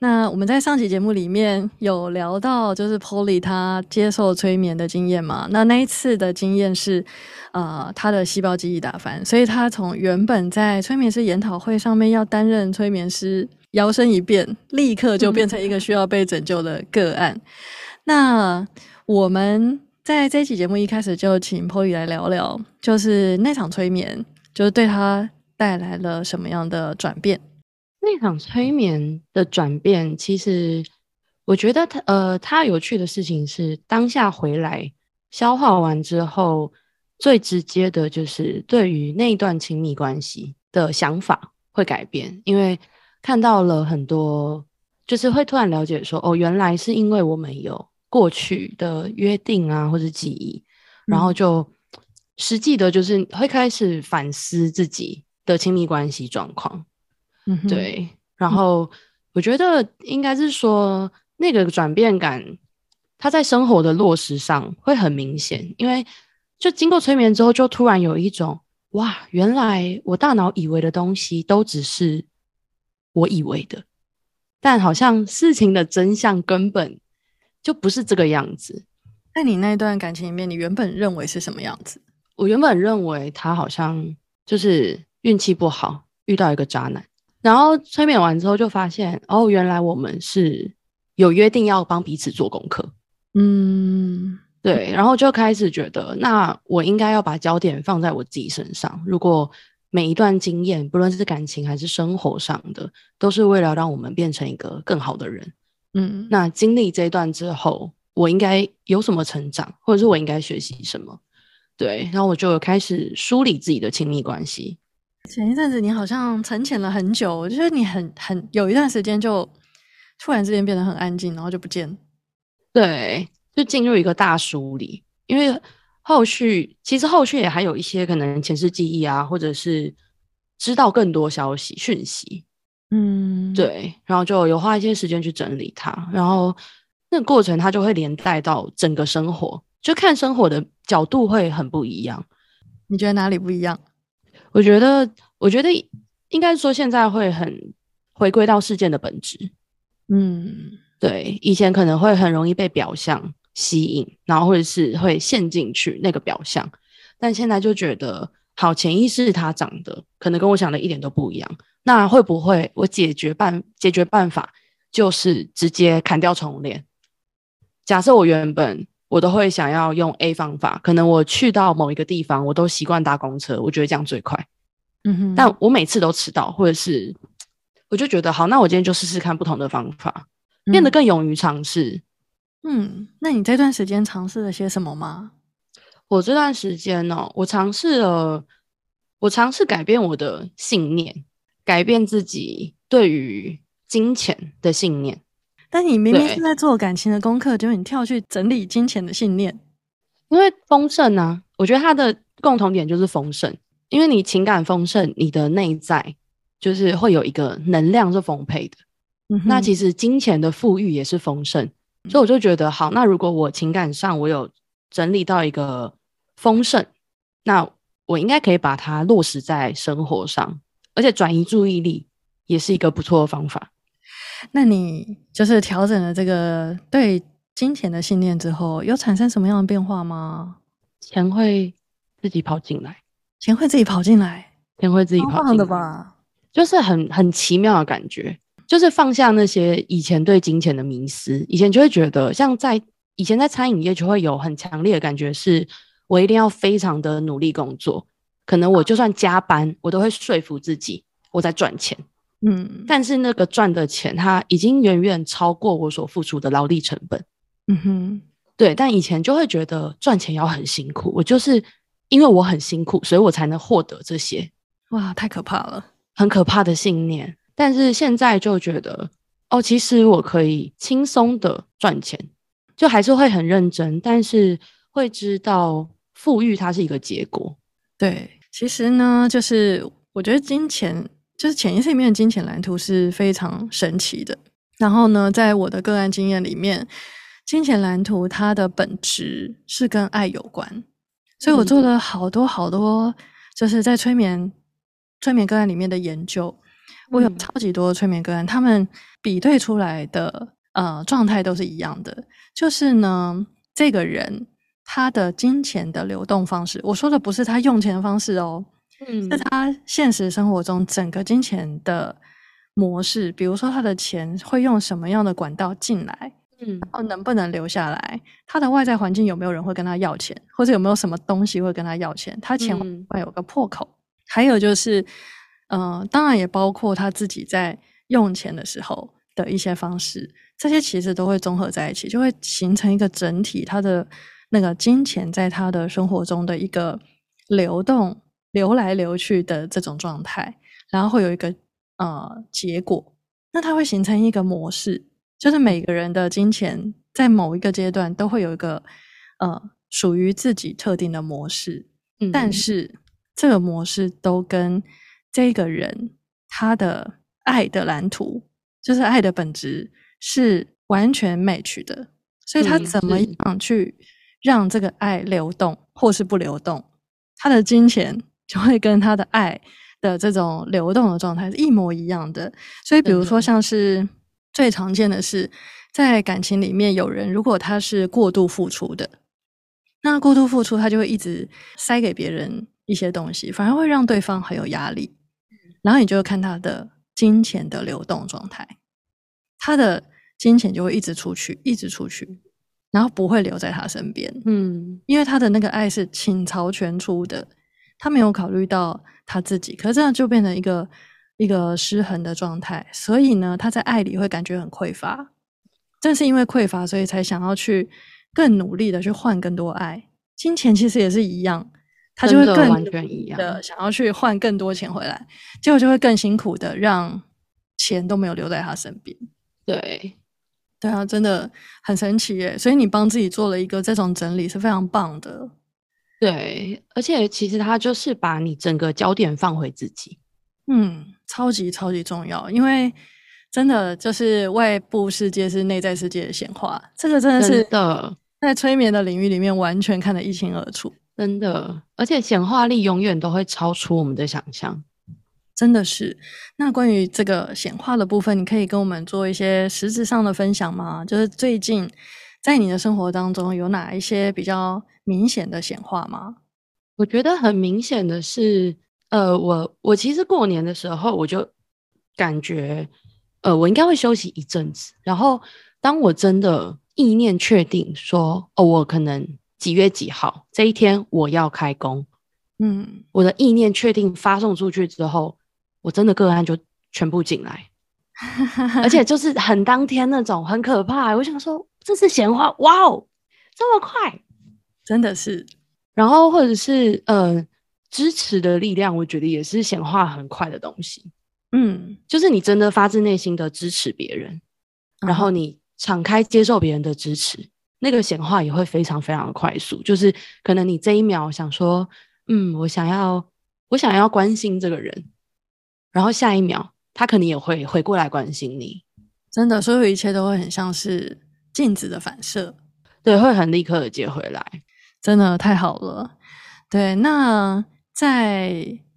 那我们在上期节目里面有聊到，就是 Polly 他接受催眠的经验嘛？那那一次的经验是，呃，他的细胞记忆打翻，所以他从原本在催眠师研讨会上面要担任催眠师，摇身一变，立刻就变成一个需要被拯救的个案。那我们在这期节目一开始就请 Polly 来聊聊，就是那场催眠，就是对他带来了什么样的转变？那场催眠的转变，其实我觉得他呃，他有趣的事情是，当下回来消化完之后，最直接的就是对于那段亲密关系的想法会改变，因为看到了很多，就是会突然了解说，哦，原来是因为我们有过去的约定啊，或者记忆，然后就实际的，就是会开始反思自己的亲密关系状况。对，然后我觉得应该是说那个转变感，它在生活的落实上会很明显，因为就经过催眠之后，就突然有一种哇，原来我大脑以为的东西都只是我以为的，但好像事情的真相根本就不是这个样子。在你那段感情里面，你原本认为是什么样子？我原本认为他好像就是运气不好，遇到一个渣男。然后催眠完之后，就发现哦，原来我们是有约定要帮彼此做功课。嗯，对。然后就开始觉得，那我应该要把焦点放在我自己身上。如果每一段经验，不论是感情还是生活上的，都是为了让我们变成一个更好的人。嗯，那经历这一段之后，我应该有什么成长，或者是我应该学习什么？对。然后我就开始梳理自己的亲密关系。前一阵子你好像沉潜了很久，我觉得你很很有一段时间就突然之间变得很安静，然后就不见。对，就进入一个大梳理，因为后续其实后续也还有一些可能前世记忆啊，或者是知道更多消息讯息。嗯，对，然后就有花一些时间去整理它，然后那个过程它就会连带到整个生活，就看生活的角度会很不一样。你觉得哪里不一样？我觉得，我觉得应该说现在会很回归到事件的本质。嗯，对，以前可能会很容易被表象吸引，然后或者是会陷进去那个表象，但现在就觉得，好，潜意识它长的可能跟我想的一点都不一样。那会不会我解决办解决办法就是直接砍掉重练？假设我原本。我都会想要用 A 方法，可能我去到某一个地方，我都习惯搭公车，我觉得这样最快。嗯哼，但我每次都迟到，或者是我就觉得好，那我今天就试试看不同的方法，变得更勇于尝试。嗯，那你这段时间尝试了些什么吗？我这段时间呢，我尝试了，我尝试改变我的信念，改变自己对于金钱的信念。但你明明是在做感情的功课，结果你跳去整理金钱的信念，因为丰盛呢，我觉得它的共同点就是丰盛，因为你情感丰盛，你的内在就是会有一个能量是丰沛的。那其实金钱的富裕也是丰盛，所以我就觉得好，那如果我情感上我有整理到一个丰盛，那我应该可以把它落实在生活上，而且转移注意力也是一个不错的方法。那你就是调整了这个对金钱的信念之后，有产生什么样的变化吗？钱会自己跑进来，钱会自己跑进来，钱会自己跑进来的吧？就是很很奇妙的感觉，就是放下那些以前对金钱的迷失。以前就会觉得，像在以前在餐饮业就会有很强烈的感觉，是我一定要非常的努力工作，可能我就算加班，我都会说服自己我在赚钱。嗯，但是那个赚的钱，它已经远远超过我所付出的劳力成本。嗯哼，对。但以前就会觉得赚钱要很辛苦，我就是因为我很辛苦，所以我才能获得这些。哇，太可怕了，很可怕的信念。但是现在就觉得，哦，其实我可以轻松的赚钱，就还是会很认真，但是会知道富裕它是一个结果。对，其实呢，就是我觉得金钱就是潜意识里面的金钱蓝图是非常神奇的。然后呢，在我的个案经验里面，金钱蓝图它的本质是跟爱有关，所以我做了好多好多，就是在催眠催眠个案里面的研究。我有超级多催眠个案，他们比对出来的呃状态都是一样的，就是呢，这个人他的金钱的流动方式，我说的不是他用钱的方式哦，嗯，是他现实生活中整个金钱的模式，比如说他的钱会用什么样的管道进来，嗯，然后能不能留下来，他的外在环境有没有人会跟他要钱，或者有没有什么东西会跟他要钱，他钱会有个破口，还有就是。嗯，当然也包括他自己在用钱的时候的一些方式，这些其实都会综合在一起，就会形成一个整体。他的那个金钱在他的生活中的一个流动、流来流去的这种状态，然后会有一个呃结果。那它会形成一个模式，就是每个人的金钱在某一个阶段都会有一个呃属于自己特定的模式，但是这个模式都跟这个人他的爱的蓝图，就是爱的本质是完全 match 的，所以他怎么样去让这个爱流动或是不流动，他的金钱就会跟他的爱的这种流动的状态是一模一样的。所以，比如说像是最常见的是，在感情里面，有人如果他是过度付出的，那过度付出他就会一直塞给别人一些东西，反而会让对方很有压力。然后你就看他的金钱的流动状态，他的金钱就会一直出去，一直出去，然后不会留在他身边。嗯，因为他的那个爱是倾巢全出的，他没有考虑到他自己，可是这样就变成一个一个失衡的状态。所以呢，他在爱里会感觉很匮乏，正是因为匮乏，所以才想要去更努力的去换更多爱。金钱其实也是一样。他就会更完全一样的想要去换更多钱回来，结果就会更辛苦的让钱都没有留在他身边。对，对啊，真的很神奇耶！所以你帮自己做了一个这种整理是非常棒的。对，而且其实它就是把你整个焦点放回自己。嗯，超级超级重要，因为真的就是外部世界是内在世界的显化，这个真的是的，在催眠的领域里面完全看得一清二楚。真的，而且显化力永远都会超出我们的想象，真的是。那关于这个显化的部分，你可以跟我们做一些实质上的分享吗？就是最近在你的生活当中有哪一些比较明显的显化吗？我觉得很明显的是，呃，我我其实过年的时候我就感觉，呃，我应该会休息一阵子。然后当我真的意念确定说，哦，我可能。几月几号这一天我要开工，嗯，我的意念确定发送出去之后，我真的个案就全部进来，而且就是很当天那种，很可怕。我想说这是闲话，哇哦，这么快，真的是。然后或者是呃支持的力量，我觉得也是显化很快的东西。嗯，就是你真的发自内心的支持别人，然后你敞开接受别人的支持。那个显化也会非常非常的快速，就是可能你这一秒想说，嗯，我想要，我想要关心这个人，然后下一秒他可能也会回过来关心你，真的，所有一切都会很像是镜子的反射，对，会很立刻的接回来，真的太好了。对，那在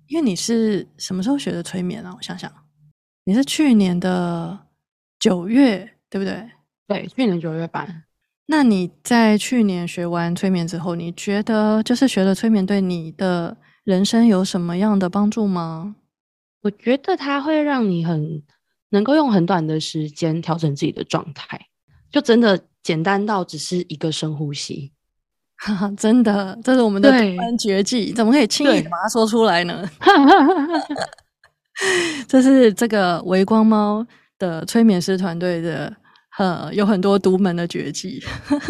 因为你是什么时候学的催眠啊？我想想，你是去年的九月，对不对？对，去年九月半。那你在去年学完催眠之后，你觉得就是学了催眠对你的人生有什么样的帮助吗？我觉得它会让你很能够用很短的时间调整自己的状态，就真的简单到只是一个深呼吸。哈哈，真的，这是我们的绝技，怎么可以轻易把它说出来呢？这是这个微光猫的催眠师团队的。呃，有很多独门的绝技，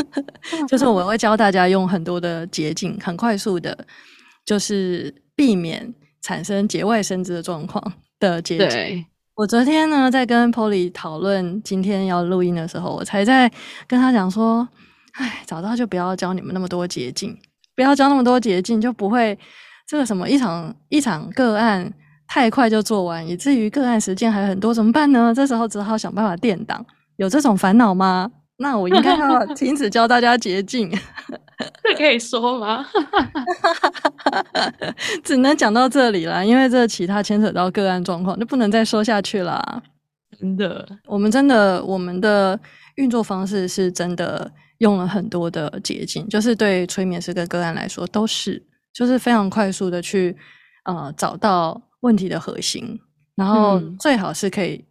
就是我会教大家用很多的捷径，很快速的，就是避免产生节外生枝的状况的捷径。我昨天呢，在跟 Polly 讨论今天要录音的时候，我才在跟他讲说，哎，早知道就不要教你们那么多捷径，不要教那么多捷径，就不会这个什么一场一场个案太快就做完，以至于个案时间还很多，怎么办呢？这时候只好想办法垫档，有这种烦恼吗？那我应该要 停止教大家捷径，这可以说吗？只能讲到这里了，因为这其他牵扯到个案状况，就不能再说下去了。真的，我们真的，我们的运作方式是真的用了很多的捷径，就是对催眠师跟个案来说都是，就是非常快速的去呃找到问题的核心，然后最好是可以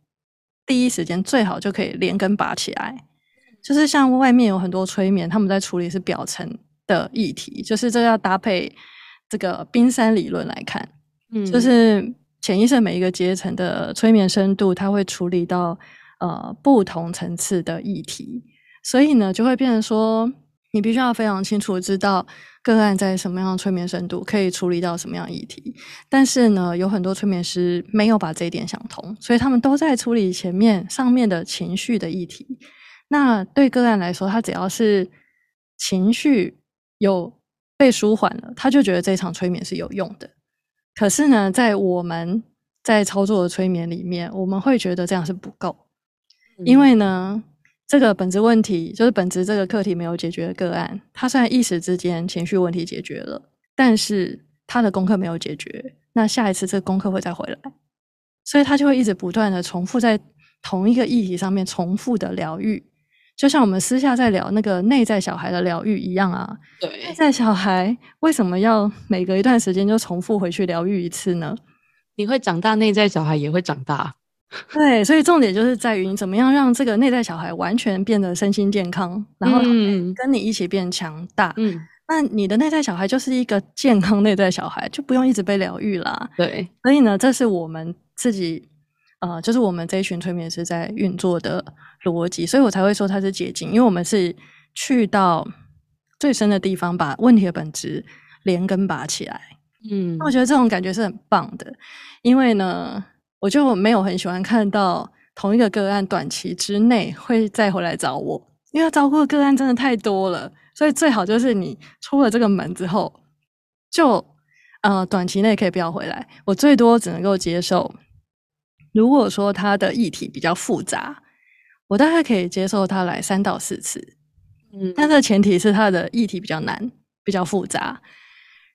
第一时间最好就可以连根拔起来。就是像外面有很多催眠，他们在处理是表层的议题，就是这要搭配这个冰山理论来看，嗯，就是潜意识每一个阶层的催眠深度，它会处理到呃不同层次的议题，所以呢，就会变成说，你必须要非常清楚知道个案在什么样的催眠深度可以处理到什么样议题，但是呢，有很多催眠师没有把这一点想通，所以他们都在处理前面上面的情绪的议题。那对个案来说，他只要是情绪有被舒缓了，他就觉得这场催眠是有用的。可是呢，在我们在操作的催眠里面，我们会觉得这样是不够，因为呢，这个本质问题就是本质这个课题没有解决的个案，他虽然一时之间情绪问题解决了，但是他的功课没有解决，那下一次这个功课会再回来，所以他就会一直不断的重复在同一个议题上面重复的疗愈。就像我们私下在聊那个内在小孩的疗愈一样啊，对，内在小孩为什么要每隔一段时间就重复回去疗愈一次呢？你会长大，内在小孩也会长大。对，所以重点就是在于你怎么样让这个内在小孩完全变得身心健康，然后跟你一起变强大。嗯，那你的内在小孩就是一个健康内在小孩，就不用一直被疗愈啦。对，所以呢，这是我们自己。呃，就是我们这一群催眠师在运作的逻辑，所以我才会说它是捷径，因为我们是去到最深的地方，把问题的本质连根拔起来。嗯，那我觉得这种感觉是很棒的，因为呢，我就没有很喜欢看到同一个个案短期之内会再回来找我，因为照顾的个案真的太多了，所以最好就是你出了这个门之后，就呃短期内可以不要回来，我最多只能够接受。如果说他的议题比较复杂，我大概可以接受他来三到四次，嗯，但是前提是他的议题比较难、比较复杂。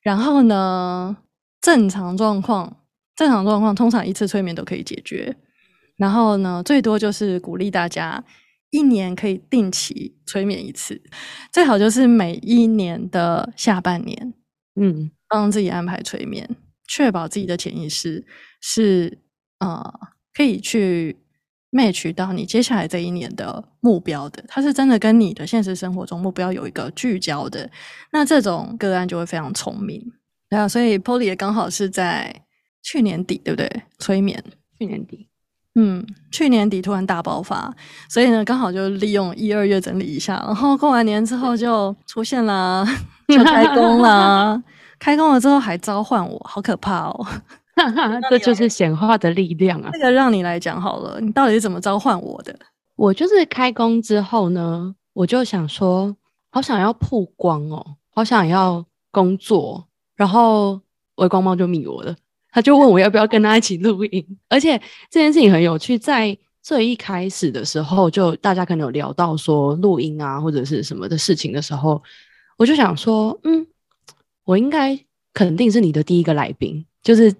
然后呢，正常状况，正常状况通常一次催眠都可以解决。然后呢，最多就是鼓励大家一年可以定期催眠一次，最好就是每一年的下半年，嗯，帮自己安排催眠，确保自己的潜意识是。呃，可以去 match 到你接下来这一年的目标的，它是真的跟你的现实生活中目标有一个聚焦的，那这种个案就会非常聪明。对啊，所以 Polly 也刚好是在去年底，对不对？催眠去年底，嗯，去年底突然大爆发，所以呢，刚好就利用一二月整理一下，然后过完年之后就出现了，就开工了，开工了之后还召唤我，好可怕哦！这就是显化的力量啊！这个让你来讲好了，你到底是怎么召唤我的？我就是开工之后呢，我就想说，好想要曝光哦，好想要工作，然后微光猫就密我了，他就问我要不要跟他一起录音，而且这件事情很有趣，在最一开始的时候，就大家可能有聊到说录音啊或者是什么的事情的时候，我就想说，嗯，我应该肯定是你的第一个来宾，就是。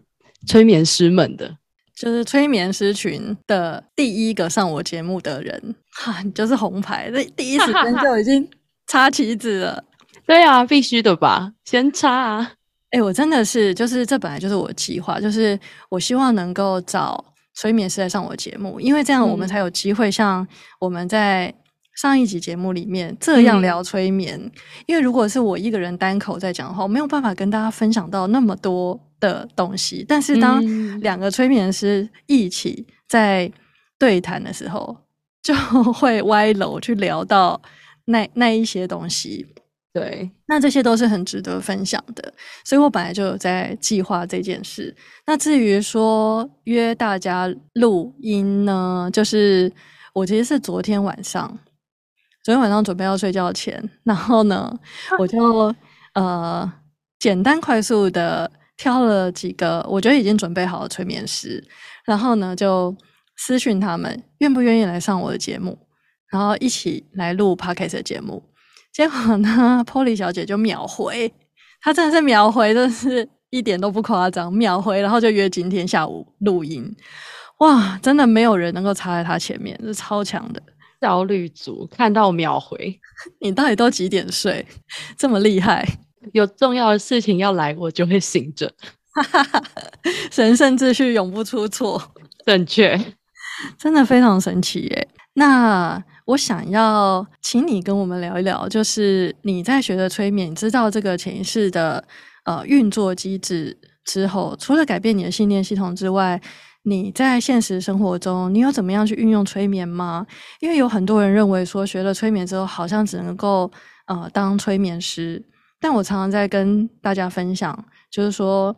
催眠师们的，就是催眠师群的第一个上我节目的人，哈，你就是红牌，这第一时间就已经插旗子了。对啊，必须的吧，先插啊！哎，我真的是，就是这本来就是我计划，就是我希望能够找催眠师来上我节目，因为这样我们才有机会像我们在。上一集节目里面这样聊催眠，因为如果是我一个人单口在讲的话，我没有办法跟大家分享到那么多的东西。但是当两个催眠师一起在对谈的时候，就 会歪楼去聊到那那一些东西。对，那这些都是很值得分享的，所以我本来就有在计划这件事。那至于说约大家录音呢，就是我其实是昨天晚上，昨天晚上准备要睡觉前，然后呢，我就呃简单快速的挑了几个我觉得已经准备好的催眠师，然后呢就私讯他们愿不愿意来上我的节目，然后一起来录 podcast 的节目。结果呢，Polly 小姐就秒回，她真的是秒回，真的是一点都不夸张，秒回，然后就约今天下午录音。哇，真的没有人能够插在她前面，是超强的焦虑组，看到秒回。你到底都几点睡？这么厉害？有重要的事情要来，我就会醒着。神圣秩序永不出错，正确，真的非常神奇耶。那我想要请你跟我们聊一聊，就是你在学的催眠，知道这个潜意识的呃运作机制之后，除了改变你的信念系统之外，你在现实生活中，你有怎么样去运用催眠吗？因为有很多人认为说，学了催眠之后，好像只能够呃当催眠师，但我常常在跟大家分享，就是说，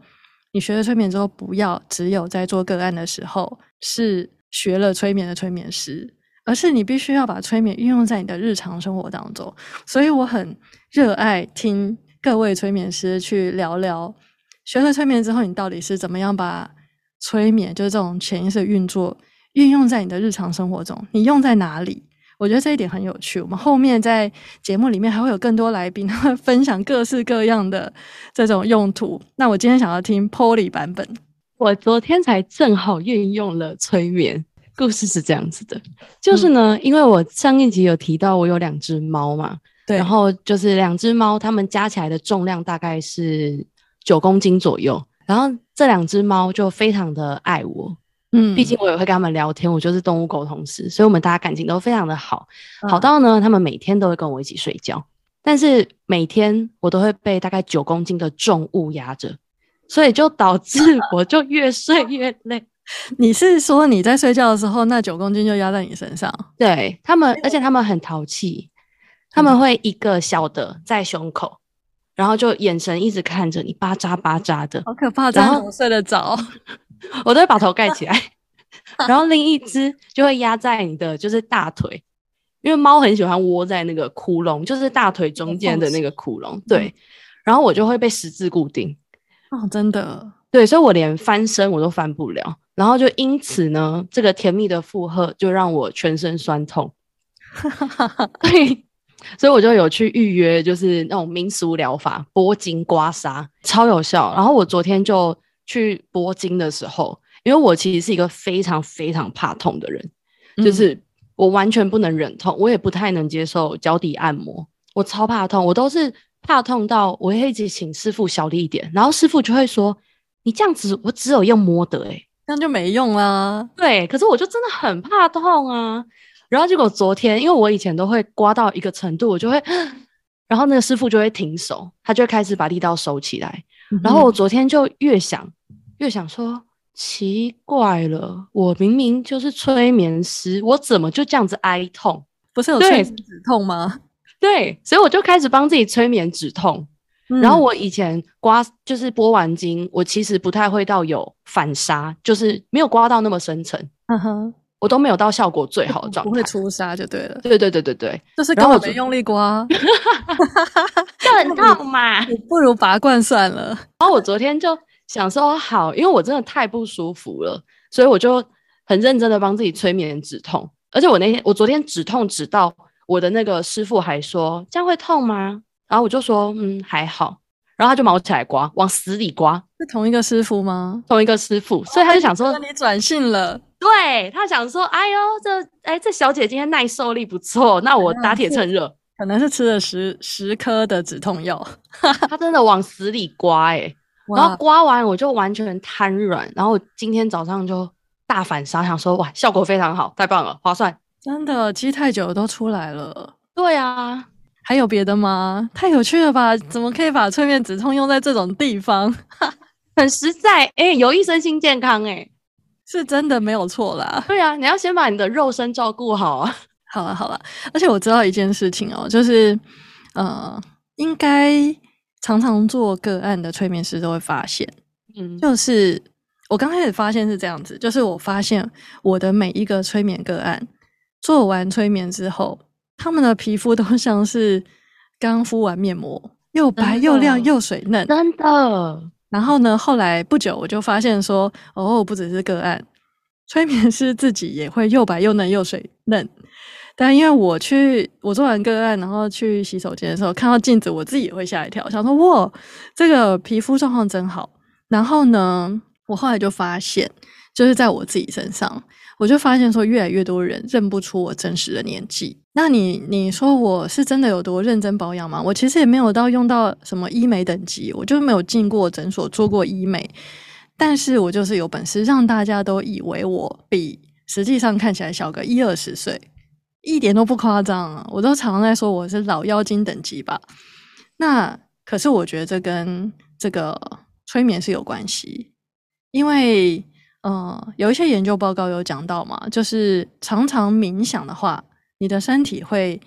你学了催眠之后，不要只有在做个案的时候是学了催眠的催眠师。而是你必须要把催眠运用在你的日常生活当中，所以我很热爱听各位催眠师去聊聊，学了催眠之后，你到底是怎么样把催眠，就是这种潜意识运作运用在你的日常生活中？你用在哪里？我觉得这一点很有趣。我们后面在节目里面还会有更多来宾会 分享各式各样的这种用途。那我今天想要听 Polly 版本，我昨天才正好运用了催眠。故事是这样子的，就是呢，因为我上一集有提到我有两只猫嘛，对，然后就是两只猫，它们加起来的重量大概是九公斤左右，然后这两只猫就非常的爱我，嗯，毕竟我也会跟他们聊天，我就是动物沟通师，所以我们大家感情都非常的好，好到呢，他们每天都会跟我一起睡觉，但是每天我都会被大概九公斤的重物压着，所以就导致 我就越睡越累。你是说你在睡觉的时候，那九公斤就压在你身上？对他们，而且他们很淘气，他们会一个小的在胸口，然后就眼神一直看着你，巴扎巴扎的，好可怕！然后我睡得着，我都会把头盖起来，然后另一只就会压在你的就是大腿，因为猫很喜欢窝在那个窟窿，就是大腿中间的那个窟窿。对，然后我就会被十字固定。哦，真的。对，所以我连翻身我都翻不了，然后就因此呢，这个甜蜜的负荷就让我全身酸痛。对，所以我就有去预约，就是那种民俗疗法，拨筋刮痧，超有效。然后我昨天就去拨筋的时候，因为我其实是一个非常非常怕痛的人，就是我完全不能忍痛，我也不太能接受脚底按摩，我超怕痛，我都是怕痛到我会一直请师傅小力一点，然后师傅就会说。你这样子，我只有用摸的，哎，这样就没用啦。对，可是我就真的很怕痛啊。然后结果昨天，因为我以前都会刮到一个程度，我就会，然后那个师傅就会停手，他就会开始把力道收起来。然后我昨天就越想越想说，奇怪了，我明明就是催眠师，我怎么就这样子哀痛？不是有催眠止痛吗？对，所以我就开始帮自己催眠止痛。然后我以前刮就是拨完筋，我其实不太会到有反杀，就是没有刮到那么深层，嗯哼，我都没有到效果最好的状态，不会出痧就对了。对对对对对，就是根本没用力刮，就很 痛嘛，不如拔罐算了。然后我昨天就想说好，因为我真的太不舒服了，所以我就很认真的帮自己催眠止痛，而且我那天我昨天止痛止到我的那个师傅还说这样会痛吗？然后我就说，嗯，还好。然后他就毛起来刮，往死里刮。是同一个师傅吗？同一个师傅，所以他就想说，你转性了。对他想说，哎呦，这哎这小姐今天耐受力不错，那我打铁趁热。可能是吃了十十颗的止痛药，他真的往死里刮哎。然后刮完我就完全瘫软，然后今天早上就大反杀，想说哇，效果非常好，太棒了，划算。真的积太久都出来了。对啊。还有别的吗？太有趣了吧！怎么可以把催眠止痛用在这种地方？很实在，哎，有益身心健康，哎，是真的没有错啦。对啊，你要先把你的肉身照顾好啊。好了好了，而且我知道一件事情哦，就是，呃，应该常常做个案的催眠师都会发现，嗯，就是我刚开始发现是这样子，就是我发现我的每一个催眠个案做完催眠之后，他们的皮肤都像是刚敷完面膜，又白又亮又水嫩。真的，然后呢，后来不久我就发现说，哦，不只是个案，催眠师自己也会又白又嫩又水嫩。但因为我去我做完个案，然后去洗手间的时候看到镜子，我自己也会吓一跳，想说哇，这个皮肤状况真好。然后呢，我后来就发现，就是在我自己身上，我就发现说，越来越多人认不出我真实的年纪。那你你说我是真的有多认真保养吗？我其实也没有到用到什么医美等级，我就没有进过诊所做过医美，但是我就是有本事让大家都以为我比实际上看起来小个一二十岁，一点都不夸张啊！我都常常在说我是老妖精等级吧。那可是我觉得这跟这个催眠是有关系，因为呃有一些研究报告有讲到嘛，就是常常冥想的话，你的身体会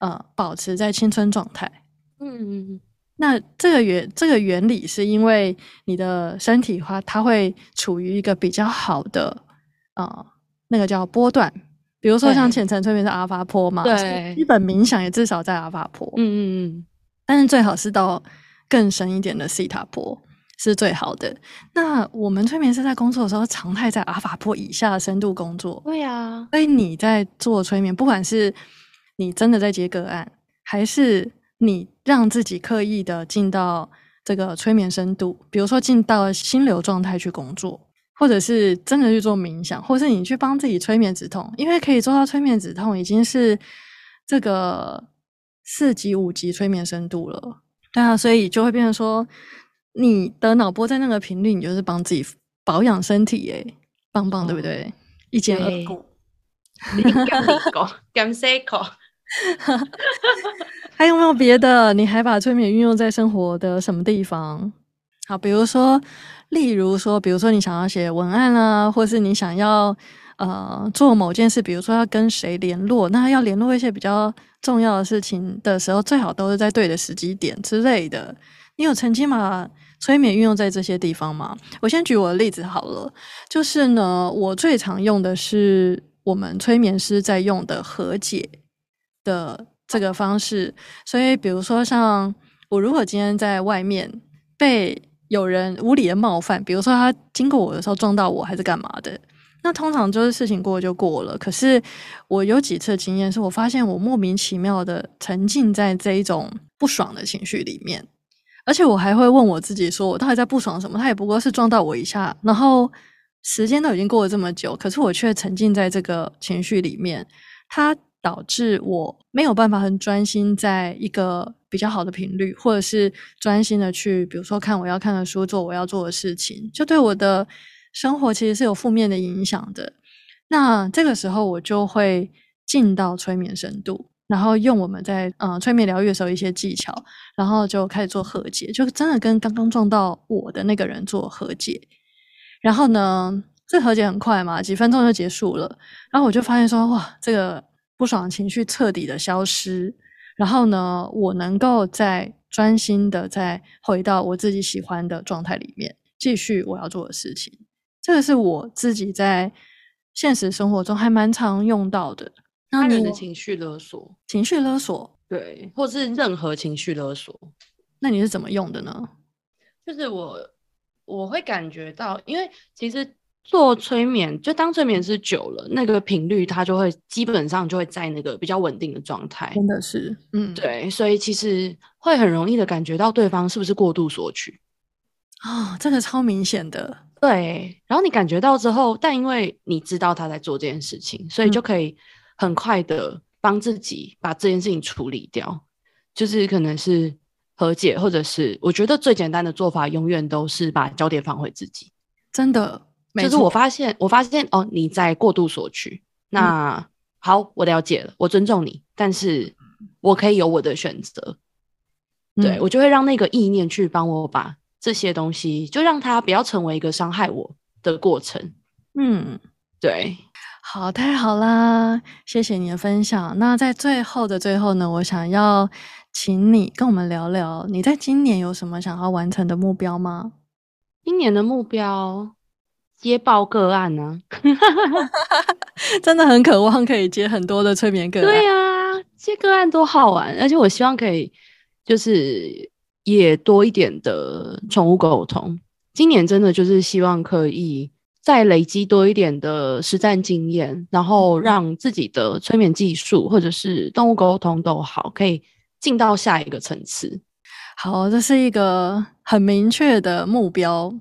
呃保持在青春状态。嗯嗯，那这个原这个原理是因为你的身体话，它会处于一个比较好的呃那个叫波段，比如说像浅层催眠是阿尔法波嘛，对。基本冥想也至少在阿尔法波，嗯嗯嗯，但是最好是到更深一点的西塔波是最好的。那我们催眠师在工作的时候，常态在阿尔法波以下的深度工作，对呀，所以你在做催眠，不管是你真的在接个案，还是你让自己刻意的进到这个催眠深度，比如说进到心流状态去工作，或者是真的去做冥想，或是你去帮自己催眠止痛，因为可以做到催眠止痛，已经是这个四级、五级催眠深度了。对啊，所以就会变成说，你的脑波在那个频率，你就是帮自己保养身体，耶，棒棒，对不对？一兼二对顾。你敢你讲，敢说口，还有没有别的？你还把催眠运用在生活的什么地方？好，比如说，例如说，比如说你想要写文案啊，或是你想要呃做某件事，比如说要跟谁联络，那要联络一些比较重要的事情的时候，最好都是在对的时机点之类的。你有曾经把催眠运用在这些地方吗？我先举我的例子好了，就是呢，我最常用的是我们催眠师在用的和解的这个方式。所以，比如说像我如果今天在外面被有人无理的冒犯，比如说他经过我的时候撞到我，还是干嘛的，那通常就是事情过就过了。可是我有几次经验是我发现我莫名其妙的沉浸在这一种不爽的情绪里面。而且我还会问我自己说，我到底在不爽什么？他也不过是撞到我一下，然后时间都已经过了这么久，可是我却沉浸在这个情绪里面，它导致我没有办法很专心在一个比较好的频率，或者是专心的去，比如说看我要看的书，做我要做的事情，就对我的生活其实是有负面的影响的。那这个时候我就会进到催眠深度。然后用我们在呃催眠疗愈的时候一些技巧，然后就开始做和解，就真的跟刚刚撞到我的那个人做和解。然后呢，这和解很快嘛，几分钟就结束了。然后我就发现说，哇，这个不爽的情绪彻底的消失。然后呢，我能够再专心的再回到我自己喜欢的状态里面，继续我要做的事情。这个是我自己在现实生活中还蛮常用到的。那他人的情绪勒索，情绪勒索，对，或是任何情绪勒索，那你是怎么用的呢？就是我我会感觉到，因为其实做催眠，就当催眠师久了，那个频率它就会基本上就会在那个比较稳定的状态。真的是，嗯，对，所以其实会很容易的感觉到对方是不是过度索取。啊、这个超明显的，对，然后你感觉到之后，但因为你知道他在做这件事情，所以就嗯可以很快的帮自己把这件事情处理掉。就是可能是和解，或者是我觉得最简单的做法，永远都是把焦点放回自己。真的，没就是我发现，我发现哦，你在过度索取。那、好，我了解了，我尊重你，但是我可以有我的选择。对、嗯我就会让那个意念去帮我把这些东西，就让它不要成为一个伤害我的过程。嗯，对，好，太好啦！谢谢你的分享。那在最后的最后呢，我想要请你跟我们聊聊，你在今年有什么想要完成的目标吗？今年的目标接报个案呢？真的很渴望可以接很多的催眠个案。对啊，接个案多好玩，而且我希望可以就是也多一点的宠物沟通。今年真的就是希望可以再累积多一点的实战经验，然后让自己的催眠技术或者是动物沟通都好，可以进到下一个层次。好，这是一个很明确的目标。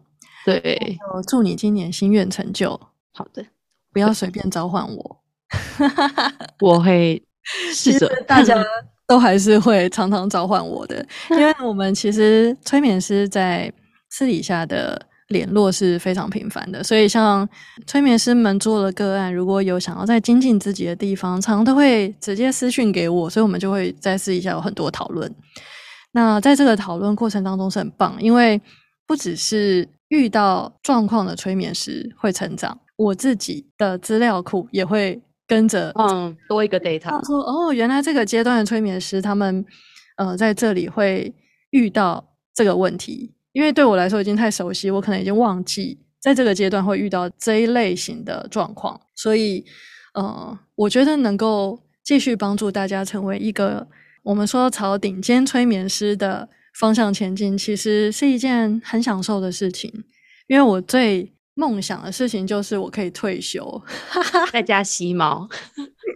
对，我祝你今年心愿成就。好的，不要随便召唤我，我会 试着。大家都还是会常常召唤我的，因为我们其实催眠师在私底下的联络是非常频繁的，所以像催眠师们做了个案，如果有想要再精进自己的地方，常常都会直接私讯给我，所以我们就会在私底下有很多讨论。那在这个讨论过程当中是很棒，因为不只是遇到状况的催眠师会成长，我自己的资料库也会跟着嗯多一个 data。说哦，原来这个阶段的催眠师他们呃在这里会遇到这个问题，因为对我来说已经太熟悉，我可能已经忘记在这个阶段会遇到这一类型的状况，所以呃，我觉得能够继续帮助大家成为一个。我们说朝顶尖催眠师的方向前进，其实是一件很享受的事情。因为我最梦想的事情就是我可以退休，在家吸猫。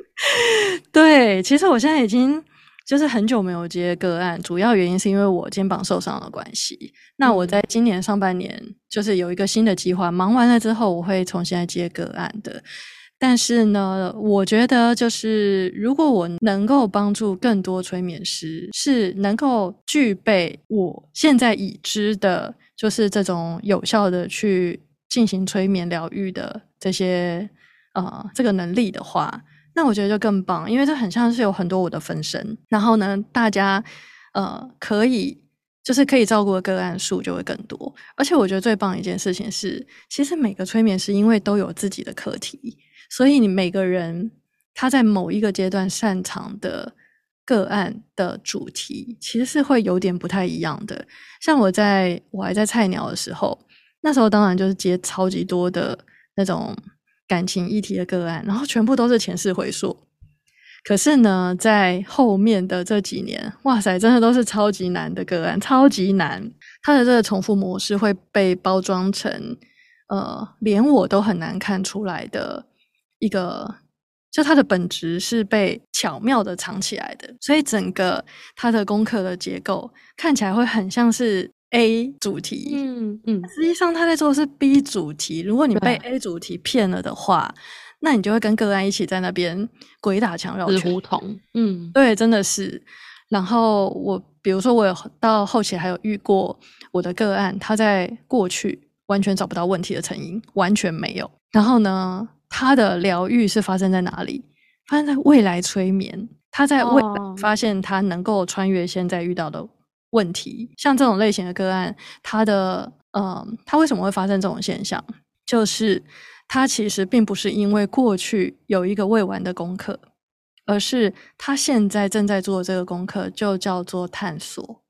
对，其实我现在已经就是很久没有接个案，主要原因是因为我肩膀受伤的关系。那我在今年上半年就是有一个新的计划，忙完了之后我会重新来接个案的。但是呢，我觉得就是如果我能够帮助更多催眠师，是能够具备我现在已知的，就是这种有效的去进行催眠疗愈的这些呃这个能力的话，那我觉得就更棒，因为这很像是有很多我的分身，然后呢，大家呃可以就是可以照顾的个案数就会更多，而且我觉得最棒的一件事情是，其实每个催眠师因为都有自己的课题。所以你每个人他在某一个阶段擅长的个案的主题，其实是会有点不太一样的。像我在我还在菜鸟的时候，那时候当然就是接超级多的那种感情议题的个案，然后全部都是前世回溯。可是呢，在后面的这几年，哇塞，真的都是超级难的个案，超级难。它的这个重复模式会被包装成，呃，连我都很难看出来的。一个，就它的本质是被巧妙的藏起来的，所以整个它的功课的结构看起来会很像是 A 主题，嗯嗯，实际上他在做的是 B 主题。如果你被 A 主题骗了的话，那你就会跟个案一起在那边鬼打墙绕胡同。嗯，对，真的是。然后我比如说，我有到后期还有遇过我的个案，他在过去完全找不到问题的成因，完全没有。然后呢？他的疗愈是发生在哪里？发生在未来催眠。他在未来发现他能够穿越现在遇到的问题。像这种类型的个案，他的呃，他为什么会发生这种现象？就是他其实并不是因为过去有一个未完的功课，而是他现在正在做这个功课，就叫做探索。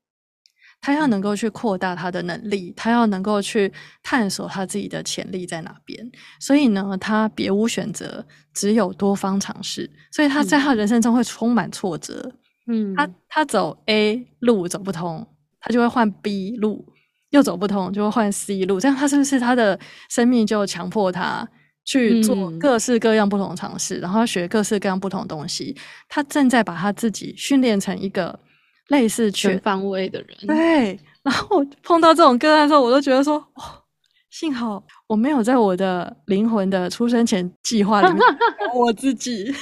他要能够去扩大他的能力，他要能够去探索他自己的潜力在哪边。所以呢，他别无选择，只有多方尝试。所以他在他人生中会充满挫折。嗯，他他走 A 路走不通，他就会换 B 路，又走不通就会换 C 路。这样他是不是他的生命就强迫他去做各式各样不同的尝试，然后学各式各样不同的东西？他正在把他自己训练成一个。类似全方位的人，对。然后我碰到这种个案的时候，我都觉得说，哇，幸好我没有在我的灵魂的出生前计划里面 我自己，真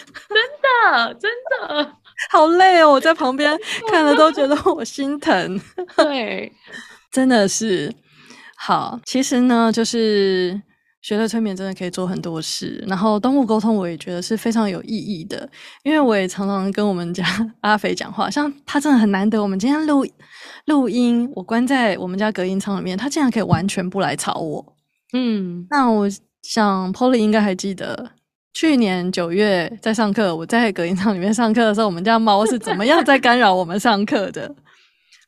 的，真的好累哦！我在旁边 看了都觉得我心疼。对，真的是好。其实呢，就是。学了催眠真的可以做很多事，然后动物沟通我也觉得是非常有意义的，因为我也常常跟我们家阿肥讲话，像他真的很难得，我们今天录录音，我关在我们家隔音舱里面，他竟然可以完全不来吵我，嗯，那我想 Polly 应该还记得，去年九月在上课，我在隔音舱里面上课的时候，我们家猫是怎么样在干扰我们上课的？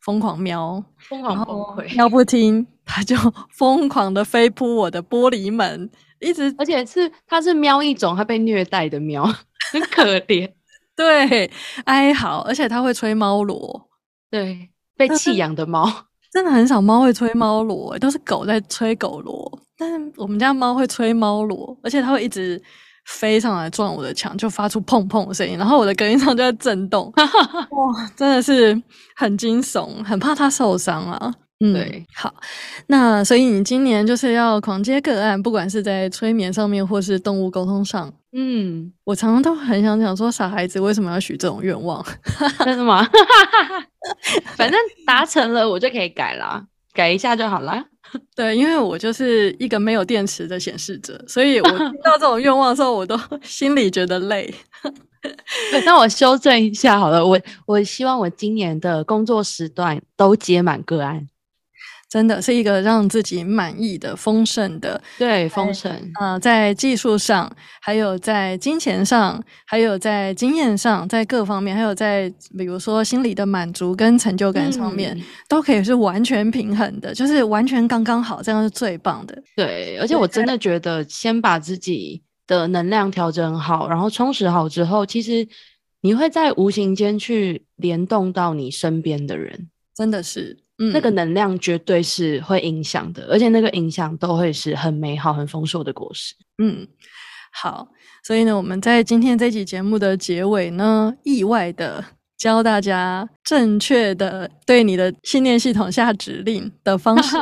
疯狂喵，疯狂崩溃，喵不听，它就疯狂的飞扑我的玻璃门，一直，而且是它是喵一种，它被虐待的喵，很可怜，对，哀嚎，而且它会吹猫螺，对，被弃养的猫，真的很少猫会吹猫螺，都是狗在吹狗螺，但是我们家猫会吹猫螺，而且它会一直。飞上来撞我的墙，就发出砰砰的声音，然后我的隔音窗就在震动。哇，真的是很惊悚，很怕他受伤啊。嗯，对，好，那所以你今年就是要狂接个案，不管是在催眠上面，或是动物沟通上。嗯，我常常都很想讲说，傻孩子为什么要许这种愿望？真的吗？反正达成了，我就可以改啦，改一下就好了。对，因为我就是一个没有电池的显示者，所以我听到这种愿望的时候，我都 心里觉得累。那我修正一下好了，我我希望我今年的工作时段都接满个案。真的是一个让自己满意的丰盛的，对丰盛。呃，在技术上，还有在金钱上，还有在经验上，在各方面，还有在比如说心理的满足跟成就感上面，都可以是完全平衡的，就是完全刚刚好，这样是最棒的。对，而且我真的觉得，先把自己的能量调整好，然后充实好之后，其实你会在无形间去联动到你身边的人，真的是。那个能量绝对是会影响的，而且那个影响都会是很美好、很丰硕的果实。嗯，好，所以呢，我们在今天这期节目的结尾呢，意外的教大家正确的对你的信念系统下指令的方式。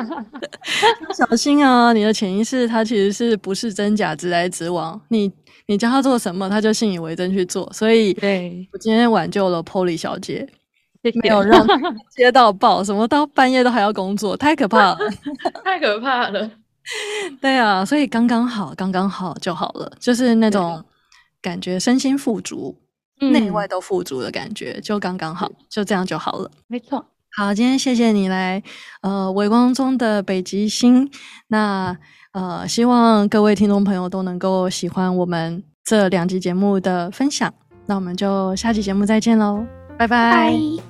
小心啊，你的潜意识它其实是不是真假、直来直往，你你教他做什么，他就信以为真去做。所以，对我今天挽救了 Polly 小姐。没有让接到爆，什么到半夜都还要工作，太可怕了，太可怕了。对啊，所以刚刚好，刚刚好就好了，就是那种感觉身心富足，内外都富足的感觉，就刚刚好，就这样就好了。没错。好，今天谢谢你来，呃，微光中的北极星。那呃，希望各位听众朋友都能够喜欢我们这两集节目的分享。那我们就下期节目再见喽。拜拜！